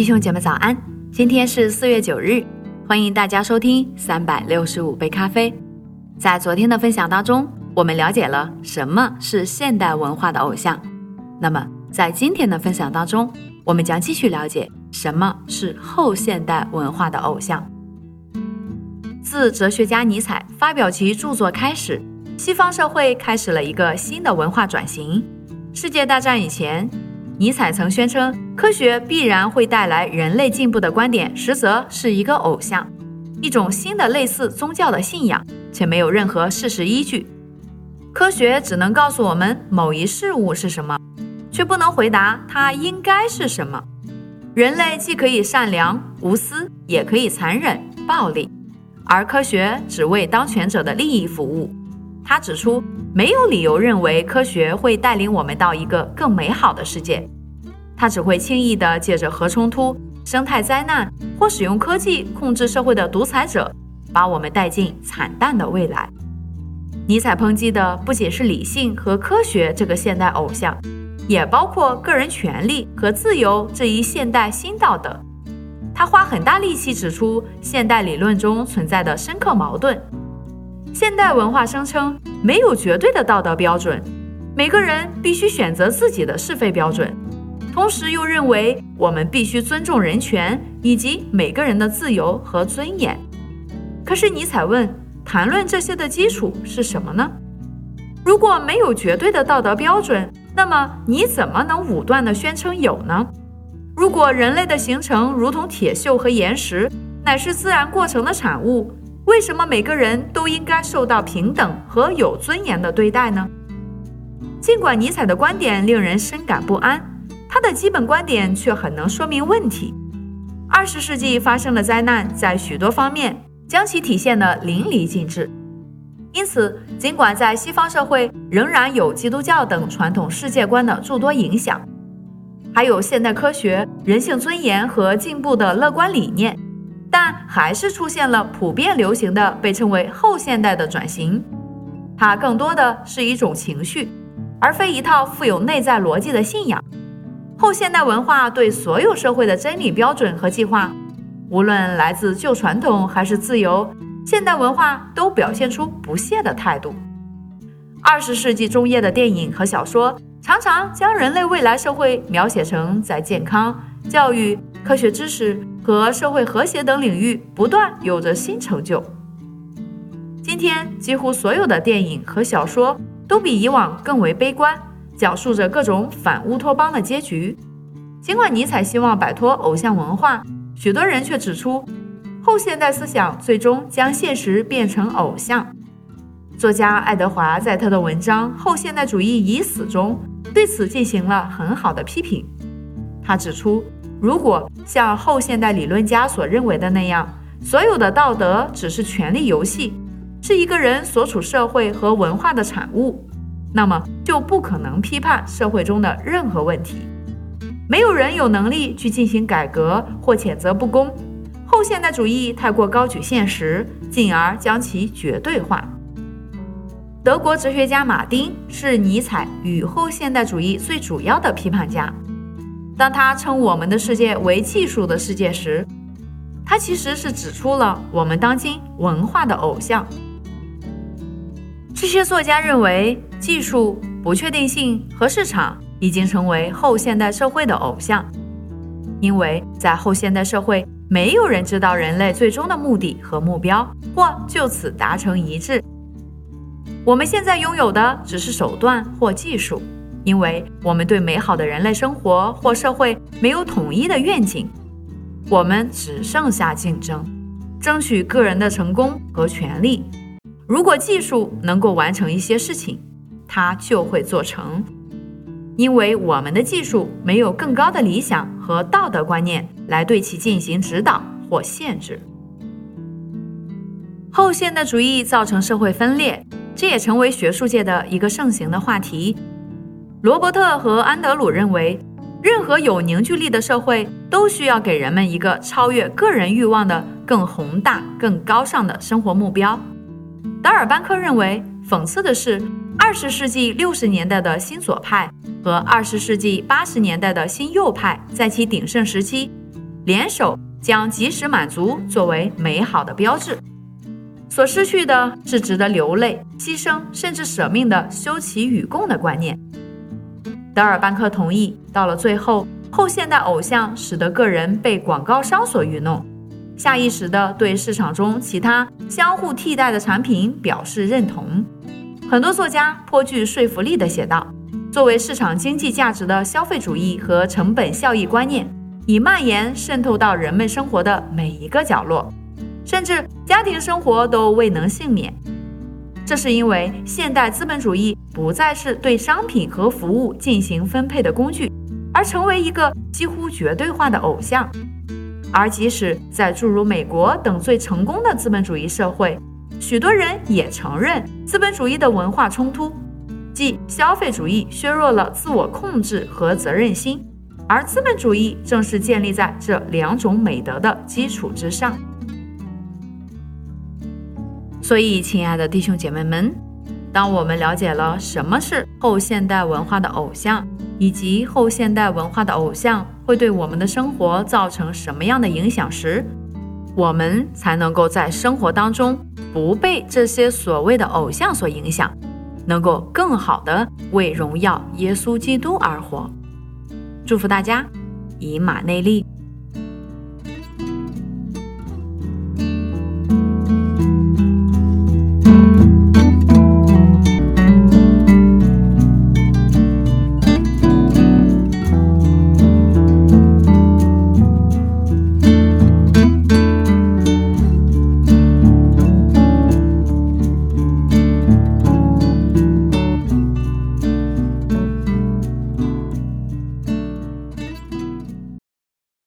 弟兄姐妹早安，今天是四月九日，欢迎大家收听三百六十五杯咖啡。在昨天的分享当中，我们了解了什么是现代文化的偶像。那么在今天的分享当中，我们将继续了解什么是后现代文化的偶像。自哲学家尼采发表其著作开始，西方社会开始了一个新的文化转型。世界大战以前。尼采曾宣称，科学必然会带来人类进步的观点，实则是一个偶像，一种新的类似宗教的信仰，且没有任何事实依据。科学只能告诉我们某一事物是什么，却不能回答它应该是什么。人类既可以善良无私，也可以残忍暴力，而科学只为当权者的利益服务。他指出。没有理由认为科学会带领我们到一个更美好的世界，它只会轻易地借着核冲突、生态灾难或使用科技控制社会的独裁者，把我们带进惨淡的未来。尼采抨击的不仅是理性和科学这个现代偶像，也包括个人权利和自由这一现代新道德。他花很大力气指出现代理论中存在的深刻矛盾。现代文化声称没有绝对的道德标准，每个人必须选择自己的是非标准，同时又认为我们必须尊重人权以及每个人的自由和尊严。可是尼采问：谈论这些的基础是什么呢？如果没有绝对的道德标准，那么你怎么能武断地宣称有呢？如果人类的形成如同铁锈和岩石，乃是自然过程的产物？为什么每个人都应该受到平等和有尊严的对待呢？尽管尼采的观点令人深感不安，他的基本观点却很能说明问题。二十世纪发生的灾难在许多方面将其体现得淋漓尽致。因此，尽管在西方社会仍然有基督教等传统世界观的诸多影响，还有现代科学、人性尊严和进步的乐观理念。但还是出现了普遍流行的被称为后现代的转型，它更多的是一种情绪，而非一套富有内在逻辑的信仰。后现代文化对所有社会的真理标准和计划，无论来自旧传统还是自由，现代文化都表现出不屑的态度。二十世纪中叶的电影和小说常常将人类未来社会描写成在健康、教育、科学知识。和社会和谐等领域不断有着新成就。今天，几乎所有的电影和小说都比以往更为悲观，讲述着各种反乌托邦的结局。尽管尼采希望摆脱偶像文化，许多人却指出，后现代思想最终将现实变成偶像。作家爱德华在他的文章《后现代主义已死》中对此进行了很好的批评。他指出。如果像后现代理论家所认为的那样，所有的道德只是权力游戏，是一个人所处社会和文化的产物，那么就不可能批判社会中的任何问题。没有人有能力去进行改革或谴责不公。后现代主义太过高举现实，进而将其绝对化。德国哲学家马丁是尼采与后现代主义最主要的批判家。当他称我们的世界为技术的世界时，他其实是指出了我们当今文化的偶像。这些作家认为，技术、不确定性和市场已经成为后现代社会的偶像，因为在后现代社会，没有人知道人类最终的目的和目标，或就此达成一致。我们现在拥有的只是手段或技术。因为我们对美好的人类生活或社会没有统一的愿景，我们只剩下竞争，争取个人的成功和权利。如果技术能够完成一些事情，它就会做成。因为我们的技术没有更高的理想和道德观念来对其进行指导或限制。后现代主义造成社会分裂，这也成为学术界的一个盛行的话题。罗伯特和安德鲁认为，任何有凝聚力的社会都需要给人们一个超越个人欲望的更宏大、更高尚的生活目标。达尔班克认为，讽刺的是，二十世纪六十年代的新左派和二十世纪八十年代的新右派在其鼎盛时期，联手将及时满足作为美好的标志，所失去的是值得流泪、牺牲甚至舍命的休戚与共的观念。德尔班克同意，到了最后，后现代偶像使得个人被广告商所愚弄，下意识地对市场中其他相互替代的产品表示认同。很多作家颇具说服力地写道：“作为市场经济价值的消费主义和成本效益观念，已蔓延渗透到人们生活的每一个角落，甚至家庭生活都未能幸免。这是因为现代资本主义不再是对商品和服务进行分配的工具，而成为一个几乎绝对化的偶像。而即使在诸如美国等最成功的资本主义社会，许多人也承认资本主义的文化冲突，即消费主义削弱了自我控制和责任心，而资本主义正是建立在这两种美德的基础之上。所以，亲爱的弟兄姐妹们，当我们了解了什么是后现代文化的偶像，以及后现代文化的偶像会对我们的生活造成什么样的影响时，我们才能够在生活当中不被这些所谓的偶像所影响，能够更好的为荣耀耶稣基督而活。祝福大家，以马内利。